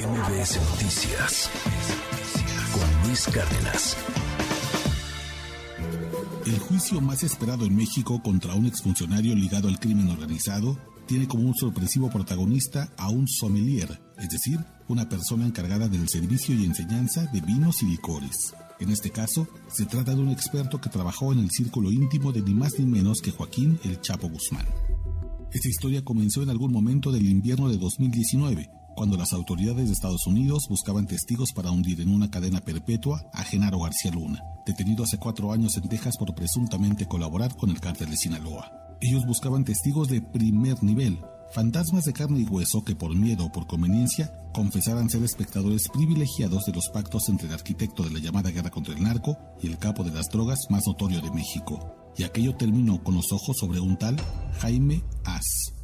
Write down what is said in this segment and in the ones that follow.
MBS Noticias con Luis Cárdenas. El juicio más esperado en México contra un exfuncionario ligado al crimen organizado tiene como un sorpresivo protagonista a un sommelier, es decir, una persona encargada del servicio y enseñanza de vinos y licores. En este caso, se trata de un experto que trabajó en el círculo íntimo de ni más ni menos que Joaquín El Chapo Guzmán. Esta historia comenzó en algún momento del invierno de 2019, cuando las autoridades de Estados Unidos buscaban testigos para hundir en una cadena perpetua a Genaro García Luna, detenido hace cuatro años en Texas por presuntamente colaborar con el cártel de Sinaloa. Ellos buscaban testigos de primer nivel, fantasmas de carne y hueso que por miedo o por conveniencia confesaran ser espectadores privilegiados de los pactos entre el arquitecto de la llamada guerra contra el narco y el capo de las drogas más notorio de México. Y aquello terminó con los ojos sobre un tal Jaime As.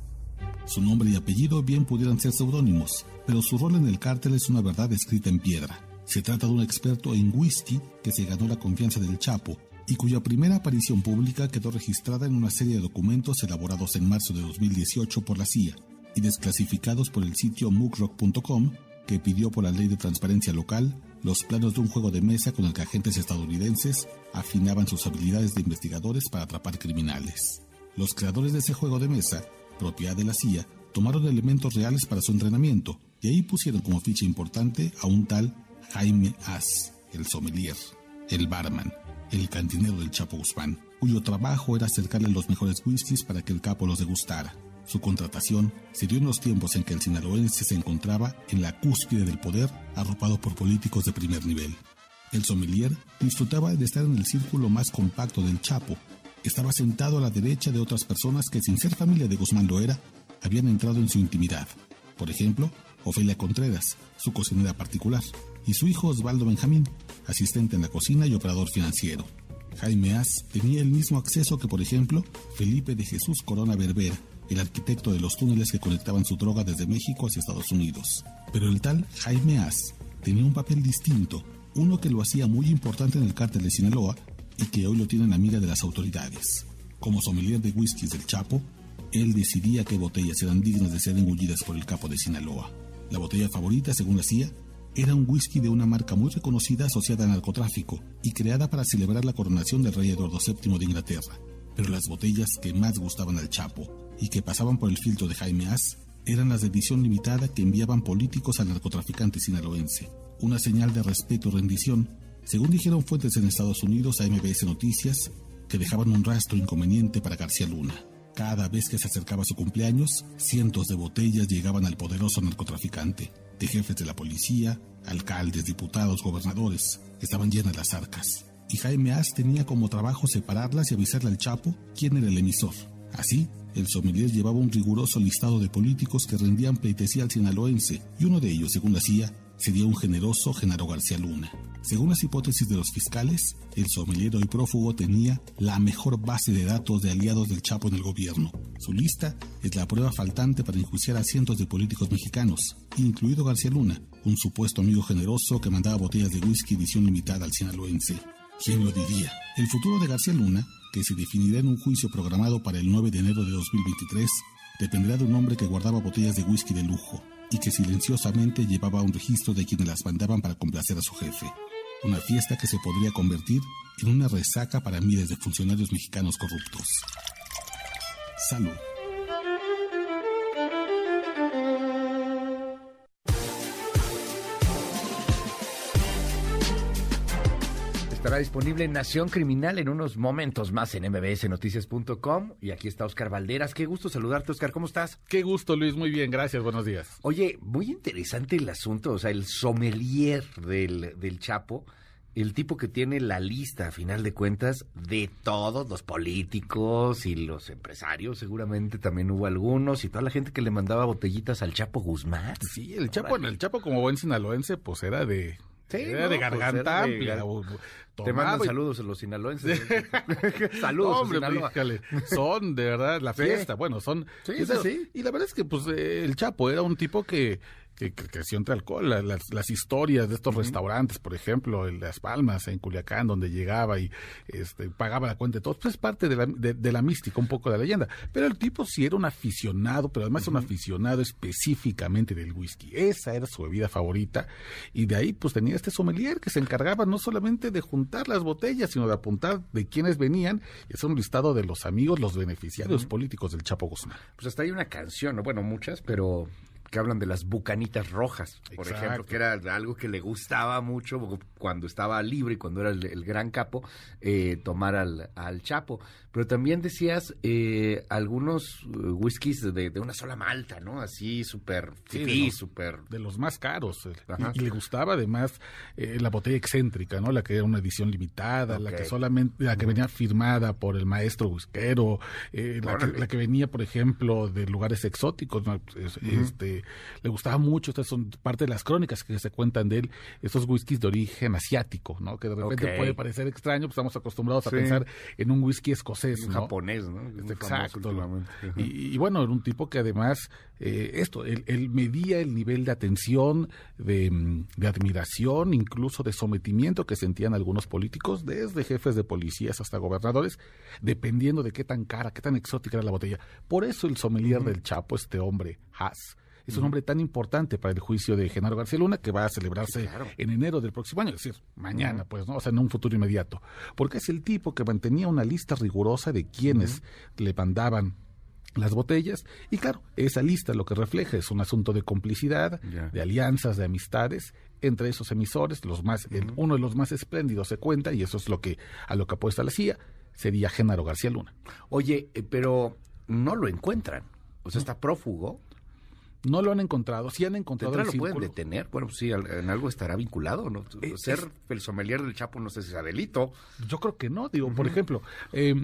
Su nombre y apellido bien pudieran ser seudónimos, pero su rol en el cártel es una verdad escrita en piedra. Se trata de un experto en whisky que se ganó la confianza del Chapo y cuya primera aparición pública quedó registrada en una serie de documentos elaborados en marzo de 2018 por la CIA y desclasificados por el sitio muckrock.com que pidió por la ley de transparencia local los planos de un juego de mesa con el que agentes estadounidenses afinaban sus habilidades de investigadores para atrapar criminales. Los creadores de ese juego de mesa, propiedad de la CIA, tomaron elementos reales para su entrenamiento y ahí pusieron como ficha importante a un tal Jaime As, el sommelier, el barman, el cantinero del Chapo Guzmán, cuyo trabajo era acercarle los mejores whiskies para que el capo los degustara. Su contratación se dio en los tiempos en que el sinaloense se encontraba en la cúspide del poder, arropado por políticos de primer nivel. El sommelier disfrutaba de estar en el círculo más compacto del Chapo. Estaba sentado a la derecha de otras personas que, sin ser familia de Guzmán Loera, habían entrado en su intimidad. Por ejemplo, Ofelia Contreras, su cocinera particular, y su hijo Osvaldo Benjamín, asistente en la cocina y operador financiero. Jaime As tenía el mismo acceso que, por ejemplo, Felipe de Jesús Corona Berbera, el arquitecto de los túneles que conectaban su droga desde México hacia Estados Unidos. Pero el tal Jaime As tenía un papel distinto, uno que lo hacía muy importante en el cártel de Sinaloa y que hoy lo tienen amiga de las autoridades. Como sommelier de whiskies del Chapo, él decidía qué botellas eran dignas de ser engullidas por el capo de Sinaloa. La botella favorita, según la CIA, era un whisky de una marca muy reconocida asociada al narcotráfico y creada para celebrar la coronación del rey Eduardo VII de Inglaterra. Pero las botellas que más gustaban al Chapo y que pasaban por el filtro de Jaime As eran las de edición limitada que enviaban políticos al narcotraficante sinaloense. Una señal de respeto y rendición, según dijeron fuentes en Estados Unidos a MBS Noticias, que dejaban un rastro inconveniente para García Luna. Cada vez que se acercaba su cumpleaños, cientos de botellas llegaban al poderoso narcotraficante, de jefes de la policía, alcaldes, diputados, gobernadores. Estaban llenas las arcas. Y Jaime As tenía como trabajo separarlas y avisarle al Chapo quién era el emisor. Así, el sommelier llevaba un riguroso listado de políticos que rendían pleitesía al sinaloense, y uno de ellos, según la sería un generoso Genaro García Luna. Según las hipótesis de los fiscales, el sommelier hoy prófugo tenía la mejor base de datos de aliados del Chapo en el gobierno. Su lista es la prueba faltante para enjuiciar a cientos de políticos mexicanos, incluido García Luna, un supuesto amigo generoso que mandaba botellas de whisky edición limitada al sinaloense. ¿Quién lo diría? El futuro de García Luna, que se definirá en un juicio programado para el 9 de enero de 2023, dependerá de un hombre que guardaba botellas de whisky de lujo y que silenciosamente llevaba un registro de quienes las mandaban para complacer a su jefe. Una fiesta que se podría convertir en una resaca para miles de funcionarios mexicanos corruptos. Salud. Estará disponible en Nación Criminal en unos momentos más en mbsnoticias.com. Y aquí está Oscar Valderas. Qué gusto saludarte, Oscar. ¿Cómo estás? Qué gusto, Luis. Muy bien, gracias. Buenos días. Oye, muy interesante el asunto. O sea, el sommelier del, del Chapo, el tipo que tiene la lista, a final de cuentas, de todos los políticos y los empresarios. Seguramente también hubo algunos y toda la gente que le mandaba botellitas al Chapo Guzmán. Sí, el Chapo, el Chapo como buen sinaloense, pues era de Sí, era no, de pues, garganta era de- amplia. o- Te mandan saludos a los sinaloenses. saludos, Hombre, a Sinaloa. son de verdad la Sí. fiesta. Bueno, son. Sí, eso- sí, sí. Y la verdad es que, pues, eh, el Chapo era un tipo que que, que creció entre alcohol. La- Las, las historias de estos restaurantes, por ejemplo, en Las Palmas, en Culiacán, donde llegaba y este, pagaba la cuenta de todos, pues es parte de la, de, de la mística, un poco de la leyenda. Pero el tipo sí era un aficionado, pero además un aficionado específicamente del whisky. Esa era su bebida favorita. Y de ahí, pues tenía este sommelier que se encargaba no solamente de juntar las botellas, sino de apuntar de quiénes venían y hacer un listado de los amigos, los beneficiarios políticos del Chapo Guzmán. Pues hasta hay una canción, ¿no? bueno, muchas, pero que hablan de las bucanitas rojas, por Exacto. ejemplo, que era algo que le gustaba mucho cuando estaba libre y cuando era el, el gran capo, eh, tomar al, al Chapo. Pero también decías eh, algunos eh, whiskies de, de una sola malta, ¿no? Así súper Sí, fifí, de los- súper... de los más caros. eh, Ajá. Y, le gustaba además eh, la botella excéntrica, ¿no? La que era una edición limitada, la que solamente, la que venía firmada por el maestro whiskero, eh, la, que, la que venía, por ejemplo, de lugares exóticos, ¿no? Es- este, le gustaba mucho, estas son parte de las crónicas que se cuentan de él, esos whiskies de origen asiático, ¿no? Que de repente puede parecer extraño, pues estamos acostumbrados a pensar en un whisky escocés, un ¿no? japonés, ¿no? Exacto. Y, y bueno, era un tipo que además, eh, esto, él, él medía el nivel de atención, de, mm, de admiración, incluso de sometimiento que sentían algunos políticos, desde jefes de policías hasta gobernadores, dependiendo de qué tan cara, qué tan exótica era la botella. Por eso el sommelier del Chapo, este hombre, Haas, es un hombre tan importante para el juicio de Genaro García Luna que va a celebrarse Sí, claro. en enero del próximo año, es decir, mañana, pues, ¿no? O sea, en un futuro inmediato. Porque es el tipo que mantenía una lista rigurosa de quienes le mandaban las botellas y claro, esa lista lo que refleja es un asunto de complicidad, de alianzas, de amistades entre esos emisores, los más el- uno de los más espléndidos se cuenta y eso es lo que a lo que apuesta la CIA sería Genaro García Luna. Oye, eh, pero no lo encuentran. O sea, está prófugo. No lo han encontrado, sí han ¿De encontrado el lo pueden detener? Bueno, pues sí, en algo estará vinculado, ¿no? Eh, Ser es- el sommelier del Chapo no sé si sea delito. Yo creo que no, digo, por ejemplo, eh,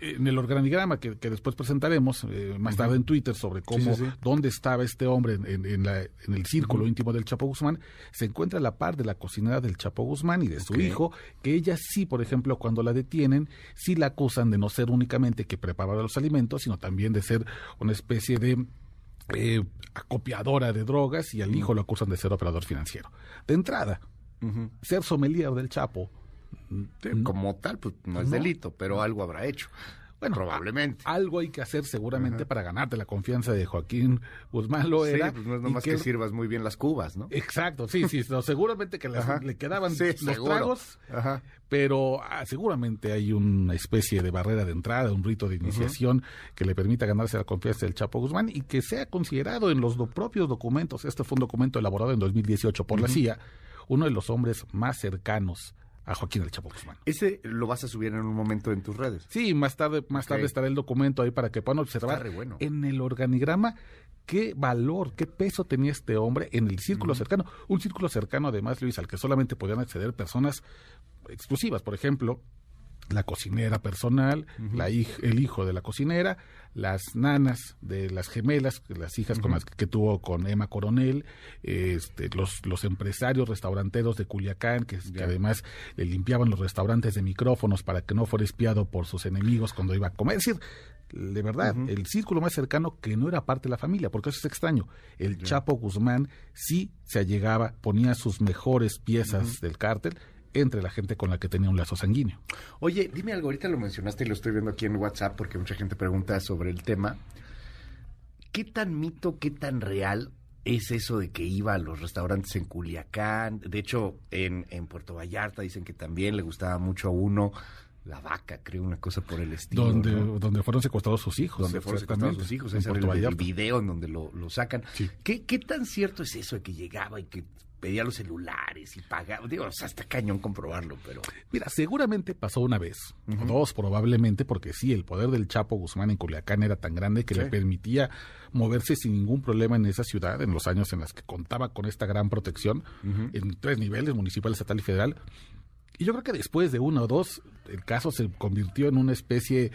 en el organigrama que, que después presentaremos eh, más tarde en Twitter sobre cómo, sí, sí. dónde estaba este hombre en, en- en la- en el círculo íntimo del Chapo Guzmán, se encuentra la par de la cocinera del Chapo Guzmán y de su hijo, que ella sí, por ejemplo, cuando la detienen, sí la acusan de no ser únicamente que preparaba los alimentos, sino también de ser una especie de eh, acopiadora de drogas y al hijo lo acusan de ser operador financiero. De entrada, ser sommelier del Chapo Como tal, pues no es No. delito, pero algo habrá hecho. Bueno, probablemente. a- algo hay que hacer seguramente para ganarte la confianza de Joaquín Guzmán Loera. sí, pues no es nomás que... sirvas muy bien las cubas, ¿no? Exacto, sí, sí, no, seguramente que las- le quedaban Sí, los seguro. tragos, Ajá. pero ah, seguramente hay una especie de barrera de entrada, un rito de iniciación que le permita ganarse la confianza del Chapo Guzmán y que sea considerado en los do- propios documentos, este fue un documento elaborado en 2018 por la CIA, uno de los hombres más cercanos a Joaquín el Chapo Guzmán. Ese lo vas a subir en un momento en tus redes. Sí, más tarde, más tarde estará el documento ahí para que puedan observar Está re bueno. en el organigrama qué valor, qué peso tenía este hombre en el círculo cercano. Un círculo cercano, además, Luis, al que solamente podían acceder personas exclusivas. Por ejemplo, la cocinera personal, la hij- el hijo de la cocinera, las nanas de las gemelas, las hijas con las que, que tuvo con Emma Coronel, este, los, los empresarios restauranteros de Culiacán, que, además le limpiaban los restaurantes de micrófonos para que no fuera espiado por sus enemigos cuando iba a comer. Es decir, de verdad, el círculo más cercano que no era parte de la familia, porque eso es extraño. El Chapo Guzmán sí se allegaba, ponía sus mejores piezas del cártel entre la gente con la que tenía un lazo sanguíneo. Oye, dime algo, ahorita lo mencionaste y lo estoy viendo aquí en WhatsApp porque mucha gente pregunta sobre el tema. ¿Qué tan mito, qué tan real es eso de que iba a los restaurantes en Culiacán? De hecho, en, en Puerto Vallarta dicen que también le gustaba mucho a uno la vaca, creo, una cosa por el estilo. donde, ¿no? donde fueron secuestrados sus hijos. donde fueron secuestrados sus hijos, en ese era Puerto el, el Vallarta. video en donde lo, lo sacan. Sí. ¿Qué, ¿Qué tan cierto es eso de que llegaba y que pedía los celulares y pagaba? Digo, o sea, está cañón comprobarlo, pero... Mira, seguramente pasó una vez, o dos probablemente, porque sí, el poder del Chapo Guzmán en Culiacán era tan grande que Sí. le permitía moverse sin ningún problema en esa ciudad, en los años en los que contaba con esta gran protección, en tres niveles, municipal, estatal y federal. Y yo creo que después de uno o dos, el caso se convirtió en una especie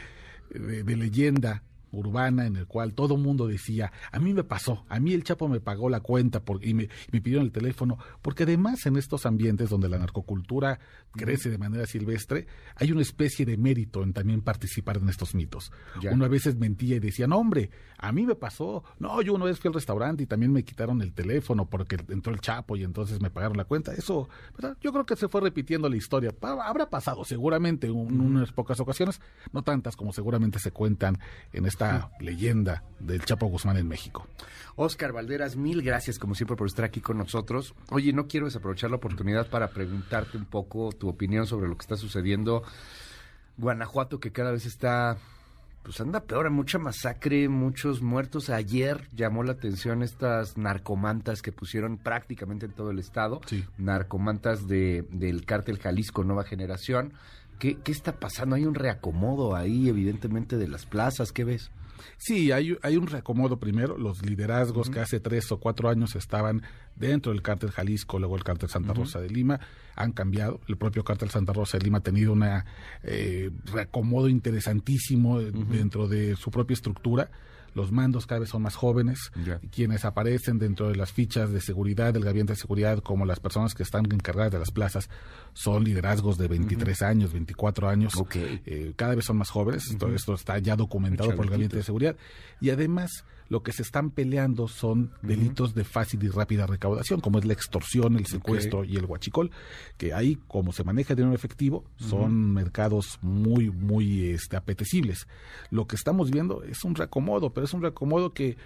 de, de leyenda urbana en el cual todo mundo decía, a mí me pasó, a mí el Chapo me pagó la cuenta por, y, me, me pidieron el teléfono, porque además en estos ambientes donde la narcocultura crece de manera silvestre, hay una especie de mérito en también participar en estos mitos. Uno a veces mentía y decía, no hombre, a mí me pasó, no, yo una vez fui al restaurante y también me quitaron el teléfono porque entró el Chapo y entonces me pagaron la cuenta. Eso, yo creo que se fue repitiendo la historia. Habrá pasado seguramente en unas pocas ocasiones, no tantas como seguramente se cuentan en esta leyenda del Chapo Guzmán en México. Oscar Valderas, mil gracias como siempre por estar aquí con nosotros. Oye, no quiero desaprovechar la oportunidad para preguntarte un poco tu opinión sobre lo que está sucediendo. Guanajuato que cada vez está pues anda peor, hay mucha masacre, muchos muertos. Ayer llamó la atención estas narcomantas que pusieron prácticamente en todo el estado, narcomantas de, del cártel Jalisco Nueva Generación. ¿Qué, ¿Qué está pasando? Hay un reacomodo ahí, evidentemente, de las plazas. ¿Qué ves? Sí, hay, hay un reacomodo primero. Los liderazgos que hace tres o cuatro años estaban dentro del cártel Jalisco, luego el cártel Santa Rosa de Lima, han cambiado. El propio cártel Santa Rosa de Lima ha tenido un eh, reacomodo interesantísimo dentro de su propia estructura los mandos cada vez son más jóvenes, quienes aparecen dentro de las fichas de seguridad del gabinete de seguridad como las personas que están encargadas de las plazas son liderazgos de 23 años, 24 años, eh, cada vez son más jóvenes, todo esto está ya documentado por el gabinete de seguridad. Y además lo que se están peleando son delitos de fácil y rápida recaudación, como es la extorsión, el secuestro y el huachicol, que ahí, como se maneja dinero efectivo, son mercados muy, muy este, apetecibles. Lo que estamos viendo es un reacomodo, pero es un reacomodo que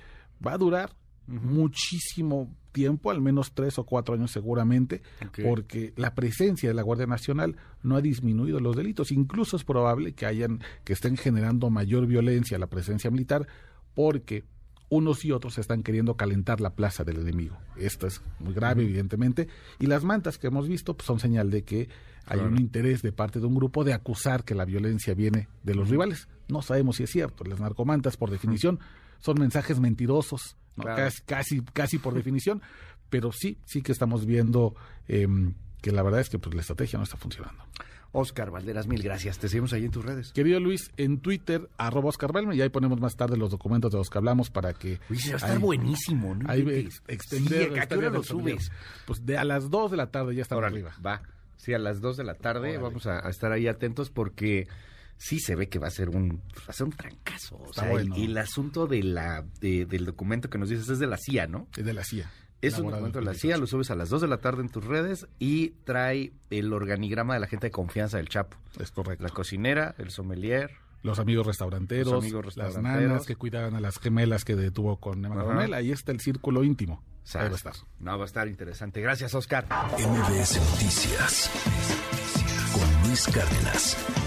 va a durar muchísimo tiempo, al menos tres o cuatro años seguramente, porque la presencia de la Guardia Nacional no ha disminuido los delitos. Incluso es probable que hayan, que estén generando mayor violencia la presencia militar, porque unos y otros están queriendo calentar la plaza del enemigo. Esto es muy grave, evidentemente, y las mantas que hemos visto pues, son señal de que hay un interés de parte de un grupo de acusar que la violencia viene de los rivales. No sabemos si es cierto. Las narcomantas, por definición, son mensajes mentirosos, casi, casi, casi por definición, pero sí, sí que estamos viendo em, que la verdad es que pues, la estrategia no está funcionando. Oscar Valderas, mil gracias. Te seguimos ahí en tus redes. Querido Luis, en Twitter, arroba Oscar y ahí ponemos más tarde los documentos de los que hablamos para que... Uy, va a estar buenísimo, ¿no? Ahí extender... Sí, ¿A qué hora lo subes? Pues de a las 2 de la tarde ya está arriba. Va, sí, a las 2 de la tarde vamos a, estar ahí atentos porque sí se ve que va a ser un va a ser un trancazo. O sea, y, el asunto de la del documento que nos dices es de la CIA, ¿no? Es de la CIA. Es un documento de la CIA, lo subes a las 2 de la tarde en tus redes y trae el organigrama de la gente de confianza del Chapo. Es correcto. La cocinera, el sommelier. Los amigos restauranteros, las nanas que cuidaban a las gemelas que detuvo con Emanuel. Ahí está el círculo íntimo. Ahí va a estar. No, va a estar interesante. Gracias, Oscar. MBS Noticias con Luis Cárdenas.